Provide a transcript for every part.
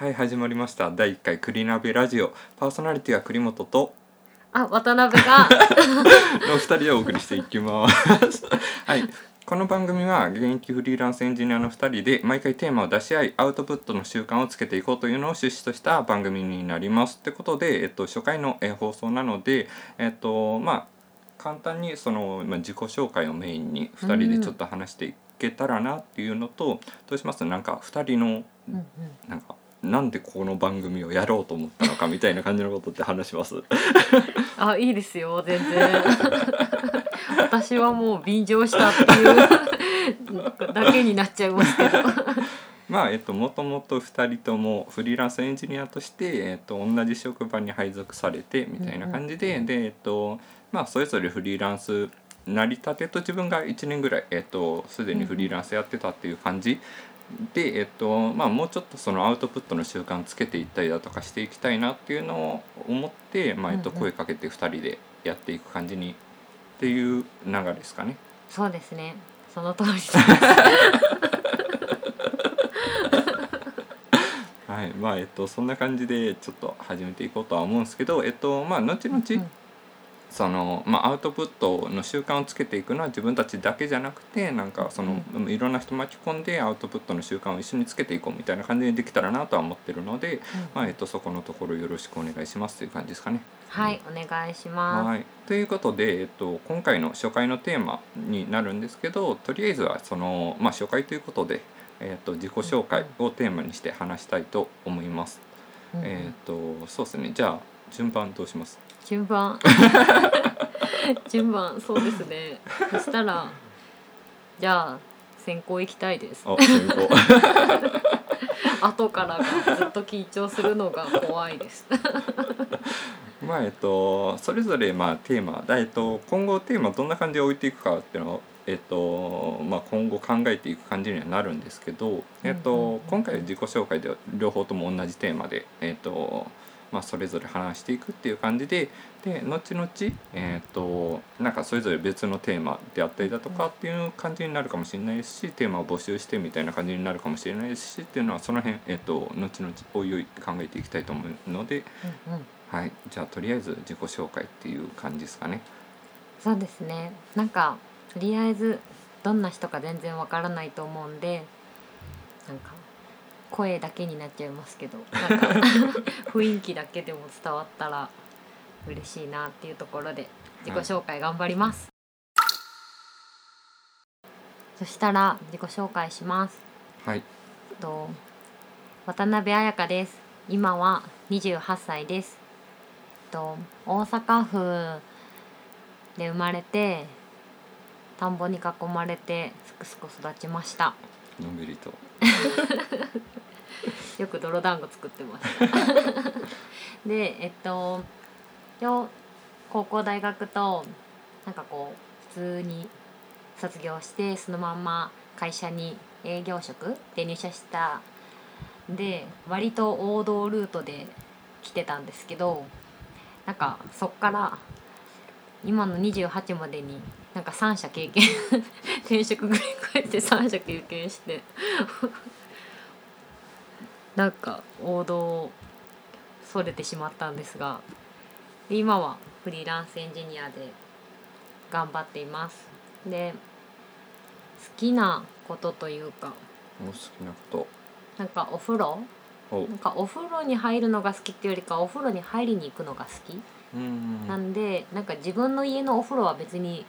はい始まりました。第1回クリナビラジオ。パーソナリティは栗本と。あ渡辺が。の2人でお送りしていきます。はい。この番組は現役フリーランスエンジニアの2人で毎回テーマを出し合いアウトプットの習慣をつけていこうというのを趣旨とした番組になります。ってことで、えっと、初回のえー放送なのでえっとまあ簡単にその、まあ、自己紹介をメインに2人でちょっと話していけたらなっていうのと、どうします？なんか2人のうんうん。なんかなんでこの番組をやろうと思ったのかみたいな感じのことって話します？あいいですよ全然。私はもう便乗したっていう だけになっちゃいますけど。まあえっともともと2人ともフリーランスエンジニアとして、えっと、同じ職場に配属されてみたいな感じで、でえっとまあそれぞれフリーランス成り立てと自分が1年ぐらいえっとすでにフリーランスやってたっていう感じでえっとまあもうちょっとそのアウトプットの習慣つけていったりだとかしていきたいなっていうのを思って、まあえっと、声かけて2人でやっていく感じにっていう流れですかね。そうですね。その通りです。はい、まあえっとそんな感じでちょっと始めていこうとは思うんですけど、えっとまあ後々、うんそのまあアウトプットの習慣をつけていくのは自分たちだけじゃなくてなんかその、いろんな人巻き込んでアウトプットの習慣を一緒につけていこうみたいな感じでできたらなとは思ってるので、まあえっとそこのところよろしくお願いします。という感じですかね。はいお願いします。はい、ということで、えっと、今回の初回のテーマになるんですけどとりあえずはその、まあ、初回ということで、えっと、自己紹介をテーマにして話したいと思います。うん。うん。えっとそうですね。じゃあ順番どうします？順番。順番そうですね。そしたらじゃあ先行行きたいです。あ先行。後からがずっと緊張するのが怖いです。まあえっとそれぞれまあテーマ。だえっと今後テーマどんな感じで置いていくかっていうのをえっとまあ、今後考えていく感じにはなるんですけど、えっと、今回は自己紹介で両方とも同じテーマで、えっとまあ、それぞれ話していくっていう感じでで後々、えっと、なんかそれぞれ別のテーマであったりだとかっていう感じになるかもしれないですしテーマを募集してみたいな感じになるかもしれないですしっていうのはその辺、えっと、後々おいおい考えていきたいと思うので、うんうん。はい、じゃあとりあえず自己紹介っていう感じですかね。そうですね。なんかとりあえずどんな人か全然わからないと思うんでなんか声だけになっちゃいますけどなんか雰囲気だけでも伝わったら嬉しいなっていうところで自己紹介頑張ります、そしたら自己紹介します。はい、と渡辺彩香です。今は28歳です。と大阪府で生まれて田んぼに囲まれてすくすく育ちましたのんびりと。よく泥団子作ってました でえっとよ高校大学となんかこう普通に卒業してそのまんま会社に営業職で入社したで割と王道ルートで来てたんですけどなんかそっから今の28までになんか3社経験転職繰り返して3社経験して。なんか王道をそれてしまったんですがで今はフリーランスエンジニアで頑張っています。で好きなことというかお好きなこなんかお風呂？なんかお風呂に入るのが好きっていうよりかお風呂に入りに行くのが好き。うん。なんでなんか自分の家のお風呂は別に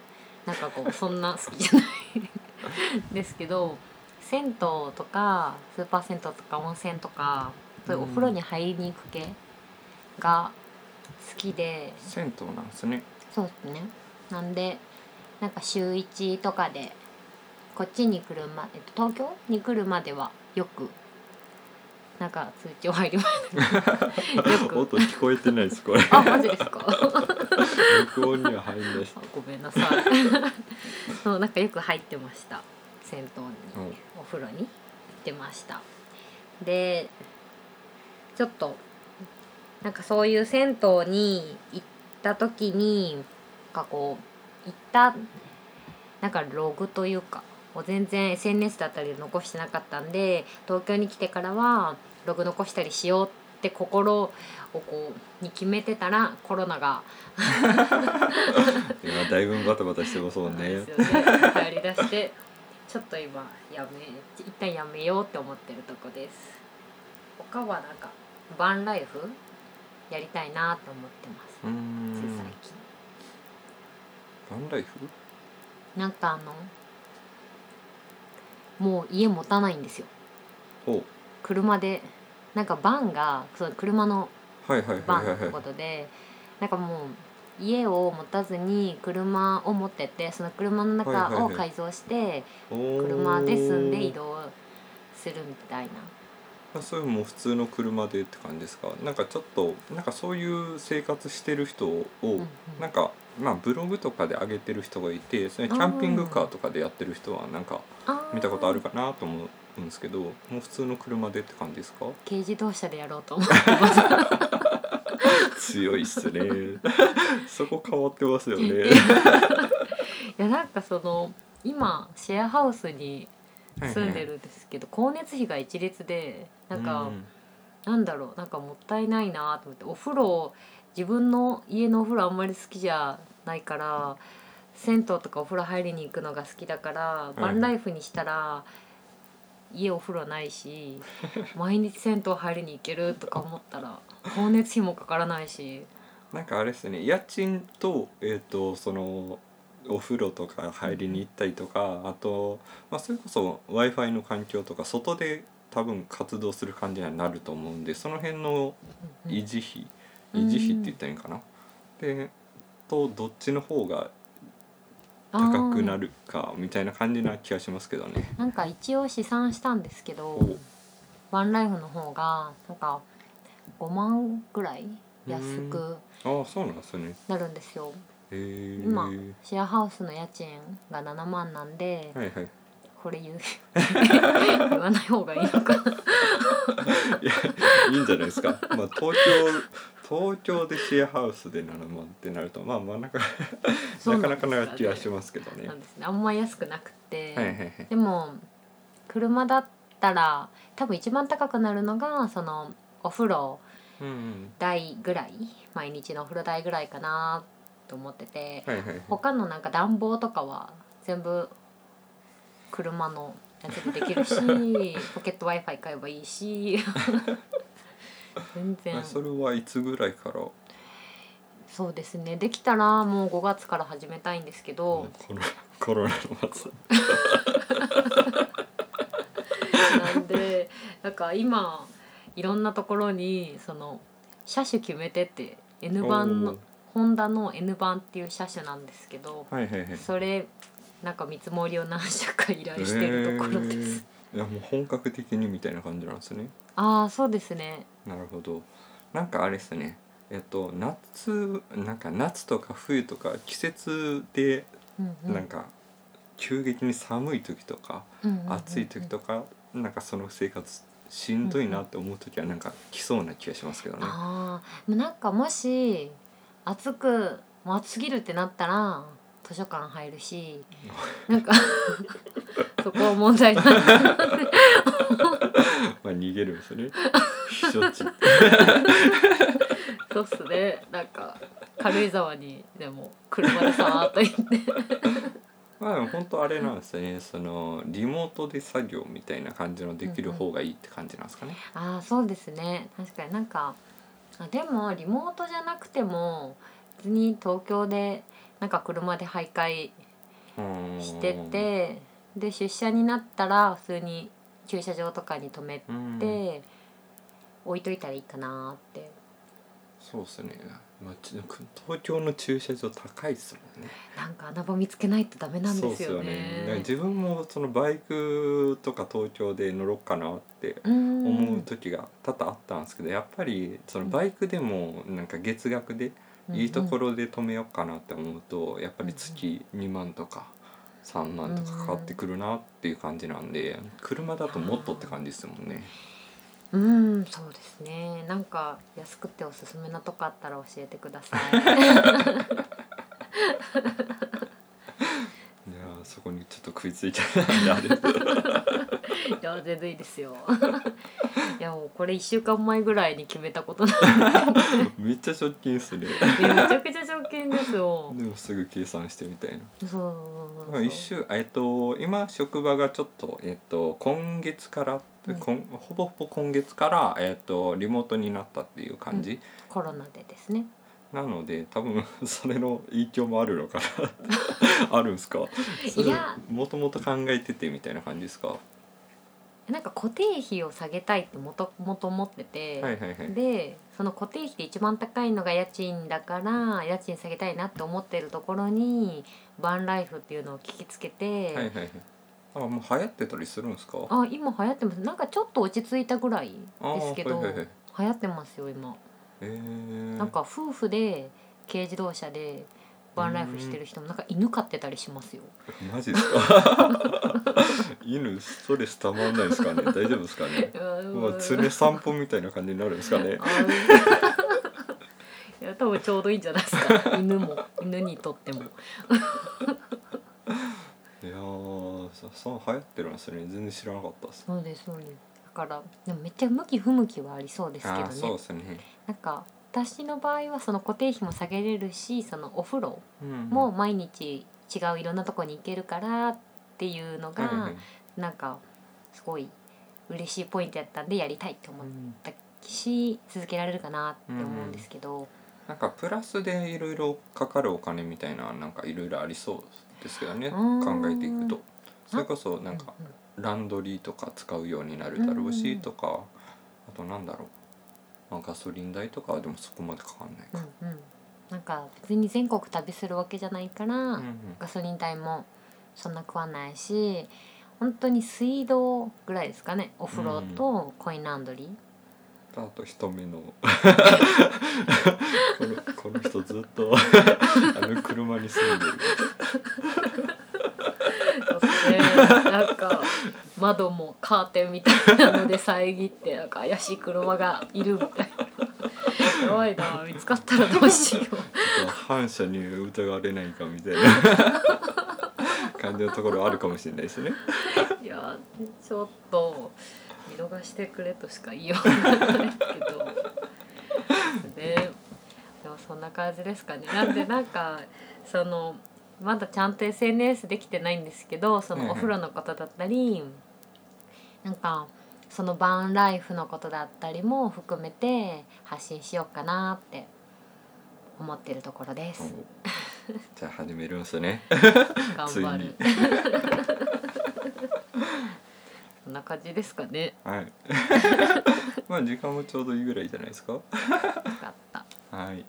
なんかこうそんな好きじゃないですけど銭湯とかスーパー銭湯とか温泉とかそういうお風呂に入りに行く系が好きで、銭湯なんですね。そうですねなんでなんか週1とかでこっちに来るま、えっと、東京に来るまではよくなんか通帳入りま よく。音聞こえてないですこれ。あマジですか？録音には入んない。ごめんなさい。そうなんかよく入ってました。銭湯にお風呂に行ってました。でちょっとなんかそういう銭湯に行った時になんかこう行ったなんかログというかを全然 SNS だったりで残してなかったんで東京に来てからはログ残したりしようって心をこうに決めてたらコロナが 今だいぶバタバタしてますもんね。ですよね。入り出してちょっと今やめ一旦やめようって思ってるとこです。他はなんかバンライフやりたいなと思ってます。うーん。つい最近。バンライフ？なんかあのもう家持たないんですよ。ほ車でなんかバンがその車のバンってことでなんかもう家を持たずに車を持っててその車の中を改造して車で住んで移動するみたいな。あそれも普通の車でって感じですか？なんかちょっとなんかそういう生活してる人を、んうん。なんかまあブログとかで上げてる人がいてそれキャンピングカーとかでやってる人はなんか見たことあるかなと思うんですけどもう普通の車でって感じですか？軽自動車でやろうと思ってます。強いっすね。そこ変わってますよね。いやなんかその今シェアハウスに住んでるんですけど、光熱費が一律でなんか、うんなんだろうなんかもったいないなと思ってお風呂自分の家のお風呂あんまり好きじゃないから銭湯とかお風呂入りに行くのが好きだから、い。バンライフにしたら家お風呂ないし 毎日銭湯入りに行けるとか思ったら光熱費もかからないし。なんかあれですね家賃と,、えー、とそのお風呂とか入りに行ったりとかあと、まあ、それこそ w i f i の環境とか外で多分活動する感じにはなると思うんでその辺のうん維持費、うん維持費って言ったらいいんかな、でとどっちの方が高くなるかみたいな感じな気がしますけどね。なんか一応試算したんですけどおワンライフの方がなんか5万ぐらい安くああそうなんですね。なるんですよ。今シェアハウスの家賃が7万なんで、はいはい。これ言う 言わない方がいいのかな いやいいんじゃないですか。まあ東京東京でシェアハウスで7万ってなるとまあまあなんか そうなかなかな気がしますけどね。なんですねあんま安くなくて、はいはいはい。でも車だったら多分一番高くなるのがそのお風呂うんうん。代ぐらい毎日のお風呂代ぐらいかなと思っててはいはいはい。他のなんか暖房とかは全部車のやつでできるし ポケット w i f i 買えばいいし 全然あそれはいつぐらいから？そうですねできたらもう5月から始めたいんですけど、コロ コロナの末。なんでなんか今いろんなところにその車種決めてって N 版のホンダの N 版っていう車種なんですけどはいはいはい。それなんか見積もりを何社か依頼してるところです。へーいやもう本格的にみたいな感じなんですね。ああそうですね。なるほど。なんかあれですね。えっと夏なんか夏とか冬とか季節でうんうんなんか急激に寒い時とかうんうんうんうん暑い時とかなんかその生活しんどいなって思う時はなんか来そうな気がしますけどね。ああでもなんかもし暑くもう暑すぎるってなったら図書館入るしなんか そこは問題ない まあ逃げるんですね。避暑地。そうっすねなんか軽井沢にでも車でさーっと行ってまあでも本当あれなんですね。そのリモートで作業みたいな感じのできる方がいいって感じなんですかね。ああそうですね確かになんかあでもリモートじゃなくても別に東京でなんか車で徘徊うんしててで出社になったら普通に駐車場とかに止めうんて置いといたらいいかなってそうですね。まあち東京の駐車場高いですもんね。なんか穴場見つけないとダメなんですよだからね。自分もそのバイクとか東京で乗ろうかなってうん思う時が多々あったんですけどやっぱりそのバイクでもなんか月額でいいところで止めようかなって思うとやっぱり月2万とか3万とかかかってくるなっていう感じなんで車だともっとって感じですもんね。うんそうですねなんか安くておすすめなとこあったら教えてください そこにちょっと食いついちゃったんであれ。いや全然いいですよ。いやもうこれ1週間前ぐらいに決めたことなんめっちゃ直近っすね。でめちゃくちゃ条件ですよ。でもすぐ計算してみたいな。そうそうそう一週えっと今職場がちょっとえっと今月から、うん。ほぼほぼ今月からえっとリモートになったっていう感じ、コロナでですねなので多分 それの影響もあるのかな。あるんすか？いや。もともと考えててみたいな感じですか？はなんか固定費を下げたいってもともと思ってて、いはいはい。でその固定費で一番高いのが家賃だから家賃下げたいなって思ってるところにバンライフっていうのを聞きつけて、はいはいはい。あもう流行ってたりするんですか？あ今流行ってます。なんかちょっと落ち着いたぐらいですけど、あはいはいはい。流行ってますよ今、えー、なんか夫婦で軽自動車でバンライフしてる人もなんか犬飼ってたりしますよ。マジですか？犬ストレスたまんないですかね？大丈夫ですかね？も う常散歩みたいな感じになるんですかね？あ いや多分ちょうどいいんじゃないですか。犬も。犬にとっても。いやーそそう流行ってるんですね全然知らなかったそうですそうです。だからでもめっちゃ向き不向きはありそうですけどあーそうねですね、なんか私の場合はその固定費も下げれるしそのお風呂うんも毎日違ういろんなとこに行けるからっていうのが、なんかすごい嬉しいポイントやったんでやりたいって思っうんたし続けられるかなって思うんですけど、なんかプラスでいろいろかかるお金みたいななんかいろいろありそうですけどね考えていくと。それこそなんかうランドリーとか使うようになるだろうしうんとかあとなんだろう、まあ、ガソリン代とかはでもそこまでかかんないか、んうんうん。なんか別に全国旅するわけじゃないから、うんうん。ガソリン代もそんな食わないし本当に水道ぐらいですかね。お風呂とコインランドリー、あと人目の このこの人ずっとあの車に住んでるそしてなんか窓もカーテンみたいなので遮ってなんか怪しい車がいるみたいな。やばいな見つかったらどうしよう。反射に疑われないかみたいな。感じのところあるかもしれないですね。いやちょっと見逃してくれとしか言いようがないけど。ね。でもそんな感じですかね。なんでなんかそのまだちゃんと SNS できてないんですけどそのお風呂のことだったり、なんかそのバンライフのことだったりも含めて発信しようかなって思ってるところです。じゃあ始めるんすね。頑張る。こんな感じですかね。はい。まあ時間もちょうどいいぐらいじゃないですか？よかった。はい。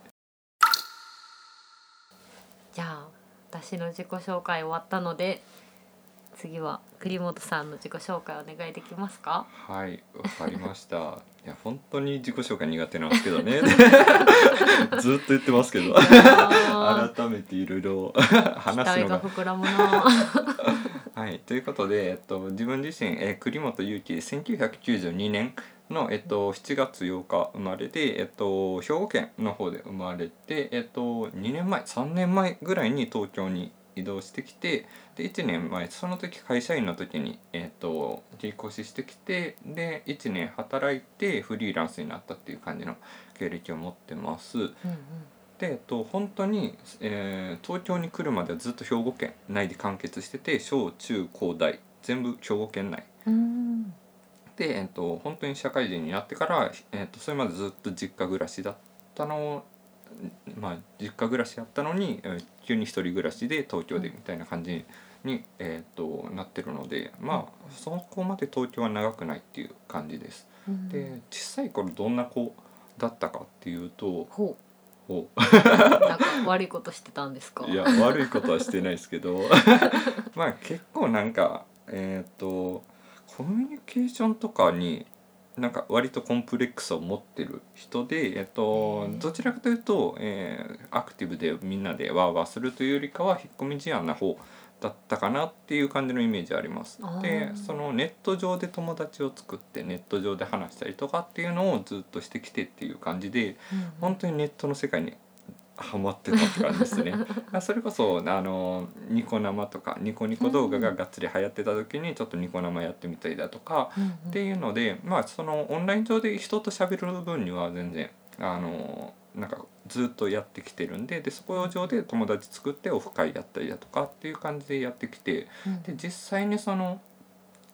じゃあ私の自己紹介終わったので次は栗本さんの自己紹介お願いできますか？はい、わかりました。いや本当に自己紹介苦手なんですけどね。ずっと言ってますけど。あ改めていろいろ 話す待のが。が膨らむな はい、ということで、えっと、自分自身、えー栗本祐樹1992年の、えっと、7月8日生まれで、えっと、兵庫県の方で生まれて、えっと、2年前3年前ぐらいに東京に移動してきてで1年前その時会社員の時に、えっと、引っ越ししてきてで1年働いてフリーランスになったっていう感じの経歴を持ってます。うんで、えっと、本当に、えー東京に来るまではずっと兵庫県内で完結してて小中高大全部兵庫県内で、えっと、本当に社会人になってから、えっと、それまでずっと実家暮らしだったのをまあ実家暮らしだったのに、えー急に一人暮らしで東京でみたいな感じに、えっとなってるのでまあそこまで東京は長くないっていう感じです。うん。で小さい頃どんな子だったかっていうとほおう。なんか悪いことしてたんですか？いや悪いことはしてないですけど。まあ結構なんかえっ、とコミュニケーションとかになんか割とコンプレックスを持ってる人で、えっとどちらかというと、えーアクティブでみんなでワーワーするというよりかは引っ込み思案な方だったかなっていう感じのイメージあります。でそのネット上で友達を作ってネット上で話したりとかっていうのをずっとしてきてっていう感じでうんうん。本当にネットの世界にハマってたって感じですね。それこそあのニコ生とかニコニコ動画ががっつり流行ってた時にちょっとニコ生やってみたりだとか、っていうのでまあそのオンライン上で人と喋る分には全然あのなんかずっとやってきてるんででそこ上で友達作ってオフ会やったりだとかっていう感じでやってきてうん。で実際にその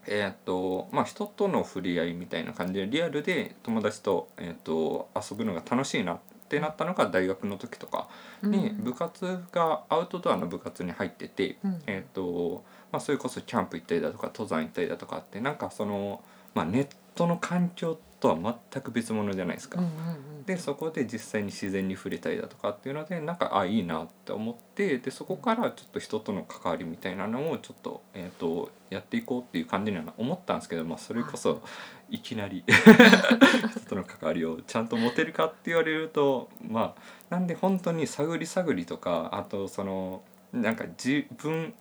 えーっとまあ人との触れ合いみたいな感じでリアルで友達と,、えーっと遊ぶのが楽しいなってなったのが大学の時とかに部活がアウトドアの部活に入ってて。うんえーとまあ、それこそキャンプ行ったりだとか登山行ったりだとかってなんかその、まあ、ネットの環境とは全く別物じゃないですか。うんうんうん。でそこで実際に自然に触れたりだとかっていうのでなんかあいいなって思ってでそこからちょっと人との関わりみたいなのをちょっと,、えー、とやっていこうっていう感じには思ったんですけど、まあ、それこそい。きなり 人との関わりをちゃんと持てるかって言われるとまあなんで本当に探り探りとかあとそのなんか自分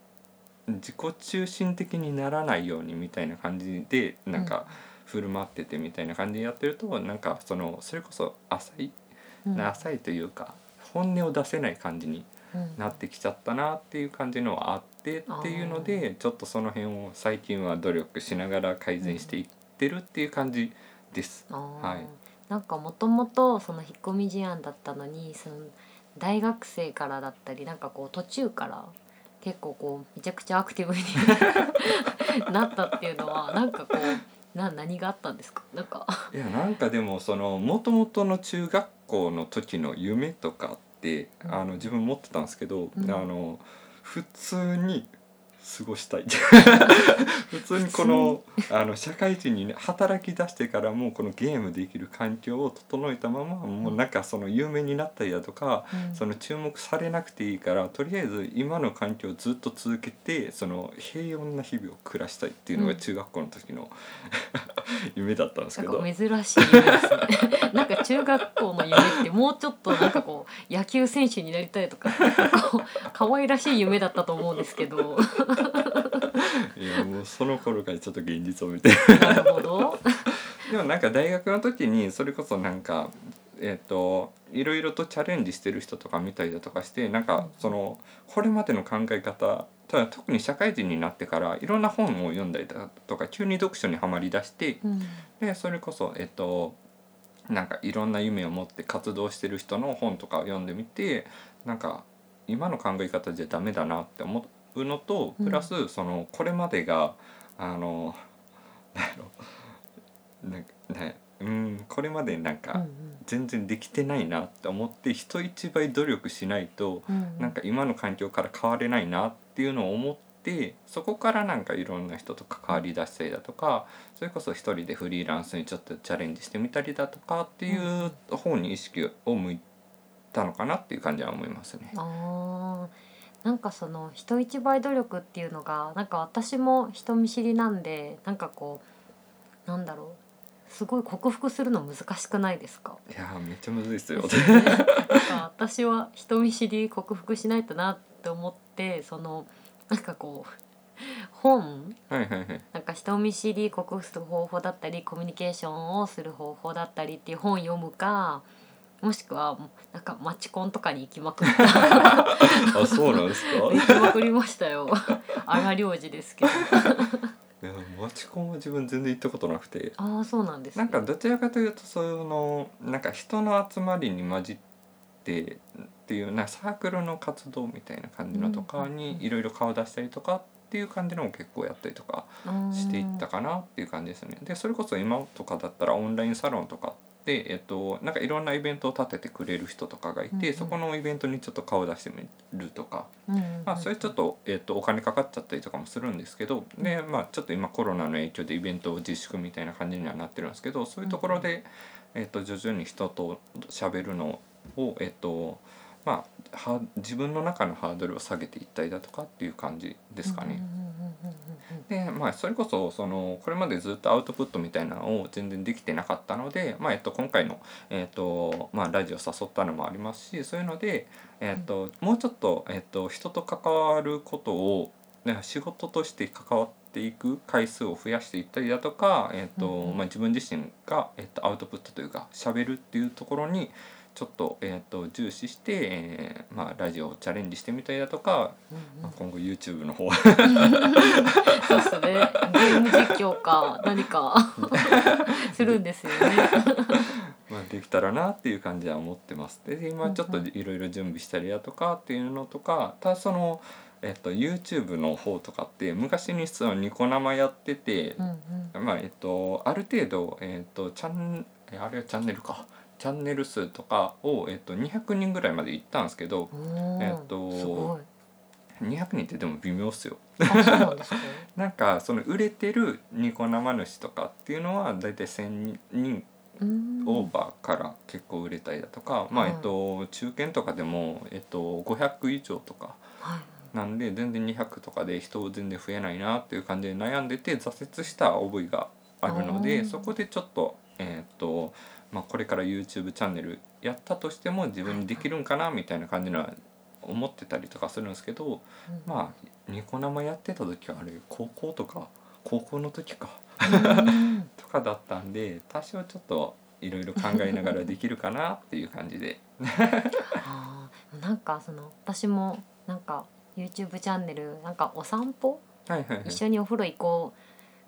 自己中心的にならないようにみたいな感じでなんか振る舞っててみたいな感じでやってるとなんかそのそれこそ浅いうん。浅いというか本音を出せない感じにうん。なってきちゃったなっていう感じのはあってっていうのでちょっとその辺を最近は努力しながら改善していってるっていう感じです。あー。はい。なんかもともとその引っ込み思案だったのにその大学生からだったりなんかこう途中から結構こうめちゃくちゃアクティブに なったっていうのはなんかこうな何があったんですか？なんか。いやなんかでもその元々の中学校の時の夢とかってうん。あの自分持ってたんですけど、うん。あの普通に過ごしたい。普通にこのあの社会人に、ね、働き出してからもこのゲームできる環境を整えたままもうなんかその有名になったりだとか、その注目されなくていいからとりあえず今の環境をずっと続けてその平穏な日々を暮らしたいっていうのがうん中学校の時の 夢だったんですけど。珍しい夢ですね。なんか中学校の夢もうちょっとなんかこう 野球選手になりたいとかこう可愛らしい夢だったと思うんですけど。いやもうその頃からちょっと現実を見てなるほど。でもなんか大学の時にそれこそなんかえっ、といろいろとチャレンジしてる人とか見たりだとかしてなんかそのこれまでの考え方ただ特に社会人になってからいろんな本を読んだりだとか急に読書にはまりだしてうん。でそれこそえっ、となんかいろんな夢を持って活動してる人の本とかを読んでみてなんか今の考え方じゃダメだなって思うのとプラスそのこれまでがあのなんやろ。なんかねうんこれまでなんうんか全然できてないなって思って人一倍努力しないとうん。なんか今の環境から変われないなっていうのを思ってそこからなんかいろんな人と関わりだしたりだとかそれこそ一人でフリーランスにちょっとチャレンジしてみたりだとかっていう方に意識を向いたのかなっていう感じは思いますね。あー。なんかその人一倍努力っていうのがなんか私も人見知りなんでなんかこうなんだろう。すごい克服するの難しくないですか？いやーめっちゃむずいですよ。なんか私は人見知り克服しないとなって思ってそのなんかこう本？はいはいはい。なんか人見知り克服する方法だったりコミュニケーションをする方法だったりっていう本読むかもしくはなんかマチコンとかに行きまくった あそうなんですか？行きまくりましたよ荒領事ですけどいやマチコンは自分全然行ったことなくて。ああそうなんです、ね、なんかどちらかというとそのなんか人の集まりに混じってっていうなサークルの活動みたいな感じのとかにいろいろ顔出したりとかっていう感じのも結構やったりとかしていったかなっていう感じですね。でそれこそ今とかだったらオンラインサロンとかで、えっと、なんかいろんなイベントを立ててくれる人とかがいて、うんうん。そこのイベントにちょっと顔出してみるとか。うんうんうんまあ、それちょっと,、えっとお金かかっちゃったりとかもするんですけどで、まあ、ちょっと今コロナの影響でイベントを自粛みたいな感じにはなってるんですけどそういうところで、えっと徐々に人と喋るのを、えっとまあ、は自分の中のハードルを下げていったりだとかっていう感じですかね。でまあそれこそそのこれまでずっとアウトプットみたいなのを全然できてなかったので、まあえっと、今回の、えっとまあ、ラジオ誘ったのもありますしそういうので、えっともうちょっと、えっと、人と関わることを、ね、仕事として関わっていく回数を増やしていったりだとか、えっとまあ、自分自身が、えっと、アウトプットというか喋るっていうところにちょっと,、えー、と重視して、えーまあ、ラジオをチャレンジしてみたりだとか、うんまあ、今後 YouTube の方そうですね。ゲーム実況か何かするんですよね。まあ、できたらなっていう感じは思ってます。で今ちょっとうんうんいろいろ準備したりだとかっていうのとかただその、えっと、YouTube の方とかって昔にそのニコ生やってて、うんうん。まあえっと、ある程度、えっと、チャンえあれはチャンネルかチャンネル数とかを、えっと、200人ぐらいまで行ったんですけどえっとすごい。200人ってでも微妙っすよ。なんか？なんかその売れてるニコ生主とかっていうのは大体1,000人オーバーから結構売れたりだとか、まあはいえっと中堅とかでも、えっと、500以上とかはい。なんで全然200とかで人全然増えないなっていう感じで悩んでて挫折した覚えがあるのでそこでちょっと,、えっとまあ、これから YouTube チャンネルやったとしても自分にできるんかなみたいな感じのは思ってたりとかするんですけどあ。まあニコ生やってた時はあれ高校とか高校の時か。うん とかだったんで多少ちょっといろいろ考えながらできるかなっていう感じであーなんかその私もなんか YouTube チャンネルなんかお散歩？はいはいはい一緒にお風呂行こう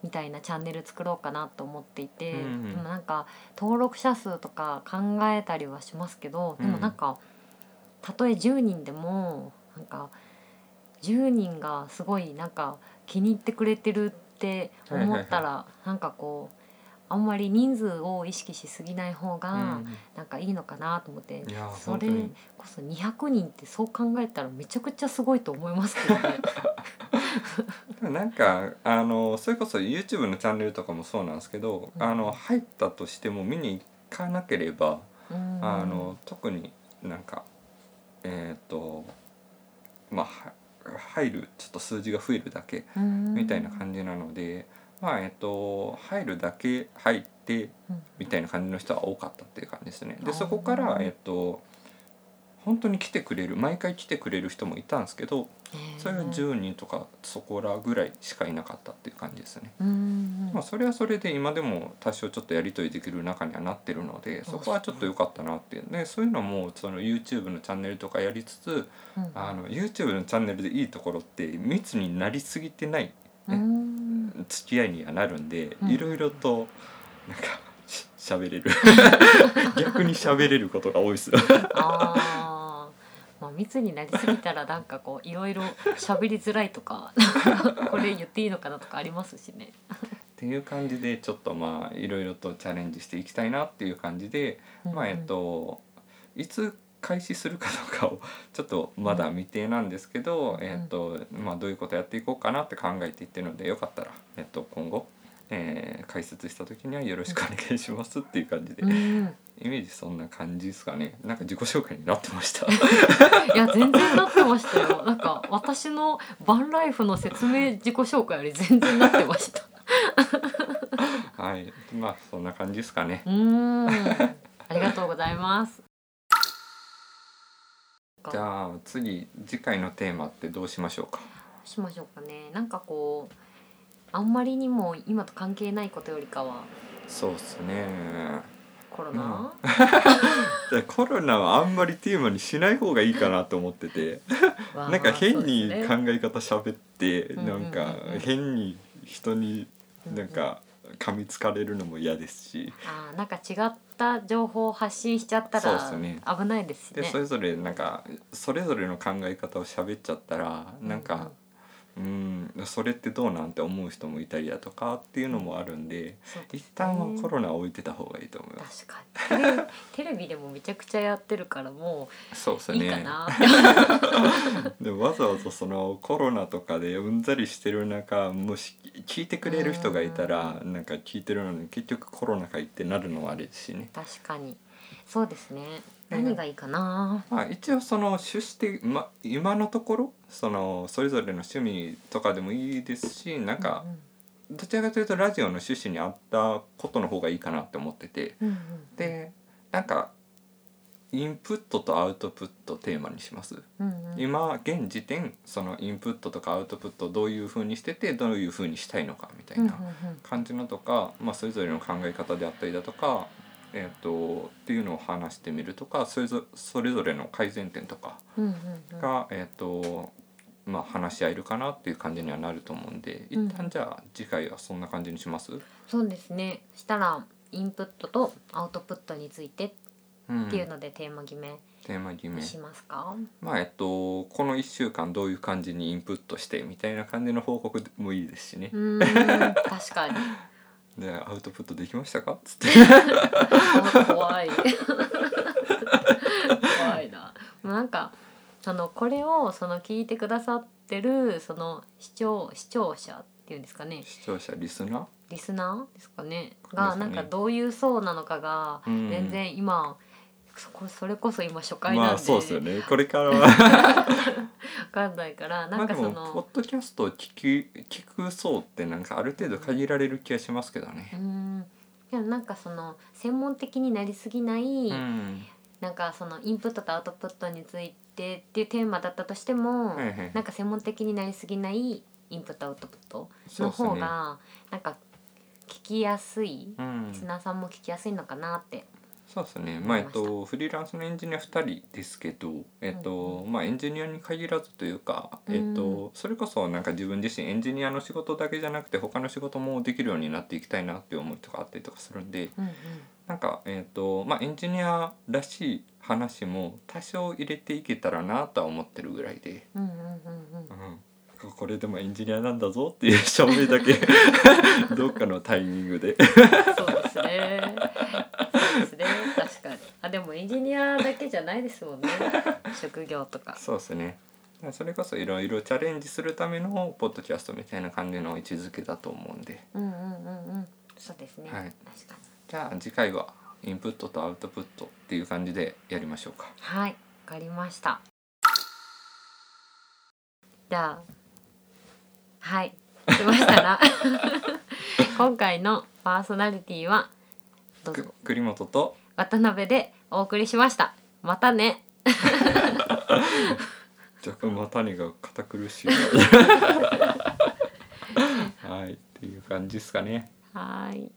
みたいなチャンネル作ろうかなと思っていて、うんうん。でもなんか登録者数とか考えたりはしますけどでもなんか、たとえ10人でもなんか10人がすごいなんか気に入ってくれてるって思ったら、なんかこうあんまり人数を意識しすぎない方が、うん。なんかいいのかなと思っていやそれこそ200人ってそう考えたらめちゃくちゃすごいと思いますけどね。なんかあのそれこそ YouTube のチャンネルとかもそうなんですけど、うん。あの入ったとしても見に行かなければ、うん。あの特になんかえっ、とまあは入るちょっと数字が増えるだけみたいな感じなので、まあえっ、と入るだけ入ってうん。みたいな感じの人は多かったっていう感じですね。でそこからえっと本当に来てくれる毎回来てくれる人もいたんですけどそれが10人とかそこらぐらいしかいなかったっていう感じですね。うんまあそれはそれで今でも多少ちょっとやり取りできる中にはなってるのでそこはちょっと良かったなっていう。でそういうのもその YouTube のチャンネルとかやりつつうんあの YouTube のチャンネルでいいところって密になりすぎてないうん。付き合いにはなるんでうん。いろいろとなんかし喋れる。逆に喋れることが多いですまあ密になりすぎたらなんかこういろいろ喋りづらいとかこれ言っていいのかなとかありますしね。っていう感じでちょっとまあいろいろとチャレンジしていきたいなっていう感じで、まあえっといつ開始するかどうかをちょっとまだ未定なんですけど、んえっとまあどういうことやっていこうかなって考えていってるのでよかったら、えっと、今後、えー解説した時にはよろしくお願いしますっていう感じで、うんイメージそんな感じですかね。なんか自己紹介になってました。いや全然なってましたよ。なんか私のバンライフの説明自己紹介より全然なってました。はい。まあそんな感じですかね。うーん。ありがとうございます。じゃあ次次回のテーマってどうしましょうか？しましょうかね。なんかこうあんまりにも今と関係ないことよりかは。そうっすねコロナ、でコロナはあんまりテーマにしない方がいいかなと思ってて。なんか変に考ね。え方喋ってうんうんうん。うんなんか変に人になんか噛みつかれるのも嫌ですし。あーなんか違った情報を発信しちゃったら危ないですしね。でそれぞれなんかそれぞれの考え方を喋っちゃったらなんかうんそれってどうなんて思う人もいたりだとかっていうのもあるんでそうですね。一旦はコロナを置いてた方がいいと思います。確かに。テレビでもめちゃくちゃやってるからもそうですういいかねな、でわざわざそのコロナとかでうんざりしてる中もし聞いてくれる人がいたらなんか聞いてるのに結局コロナかいってなるのはあれですしね。確かに。そうですね何がいいかな、まあ、一応その趣旨で、ま、今のところそのそれぞれの趣味とかでもいいですしなんかどちらかというとラジオの趣旨に合ったことの方がいいかなって思ってて。うんうんでなんかインプットとアウトプットテーマにします？うんうん。今現時点そのインプットとかアウトプットをどういうふうにしててどういうふうにしたいのかみたいなうんうんうん。感じのとか、まあ、それぞれの考え方であったりだとかえー、とっていうのを話してみるとかそれぞそれぞれの改善点とかうんうんうん。が、えーとまあ、話し合えるかなっていう感じにはなると思うんでうん一旦じゃあ次回はそんな感じにします、そうですね。したらインプットとアウトプットについてっうん。ていうのでテーマ決めテーマ決め。にしますか、まあえっとこの1週間どういう感じにインプットしてみたいな感じの報告でもいいですしね。確かにでアウトプットできましたか？っつって。あ怖い。怖いな。なんかそのこれをその聞いてくださってるその視聴視聴者っていうんですかね。視聴者リスナリスナーですかね。がね。なんかどういう層なのかがうん。全然今、そこそれこそ今初ー回なんで、まあそうですよね。これからは。分かんないからなんかその。もポッドキャストを聞き聞く層ってなんかある程度限られる気がしますけどうね。ん。でもなんかその専門的になりすぎない、うん。なんかそのインプットとアウトプットについてっていうテーマだったとしても、はいはい。なんか専門的になりすぎないインプットアウトプットの方がなんか聞きやすい、うん。リスナーさんも聞きやすいのかなって。そうですね。まあえっとフリーランスのエンジニア2人ですけど、えっとまあエンジニアに限らずというか、えっとそれこそなんか自分自身エンジニアの仕事だけじゃなくて他の仕事もできるようになっていきたいなっていう思いとかあったりとかするんで、うんうん。なんかえっとまあエンジニアらしい話も多少入れていけたらなとは思ってるぐらいで。うんうんうんうん。うん、これでもエンジニアなんだぞっていう証明だけ。どっかのタイミングで。そうですね。そうですね。確かに。あ、でもエンジニアだけじゃないですもんね。職業とか。そうですねそれこそいろいろチャレンジするためのポッドキャストみたいな感じの位置づけだと思うんでうんうんうんうん。そうですね。はい確かに。じゃあ次回はインプットとアウトプットっていう感じでやりましょうかはい、わかりました。じゃあ。はい。しましたら。今回のパーソナリティは。どうぞく。栗本と渡辺でお送りしました。またね。若干またにが堅苦しい はいっていう感じですかねはい。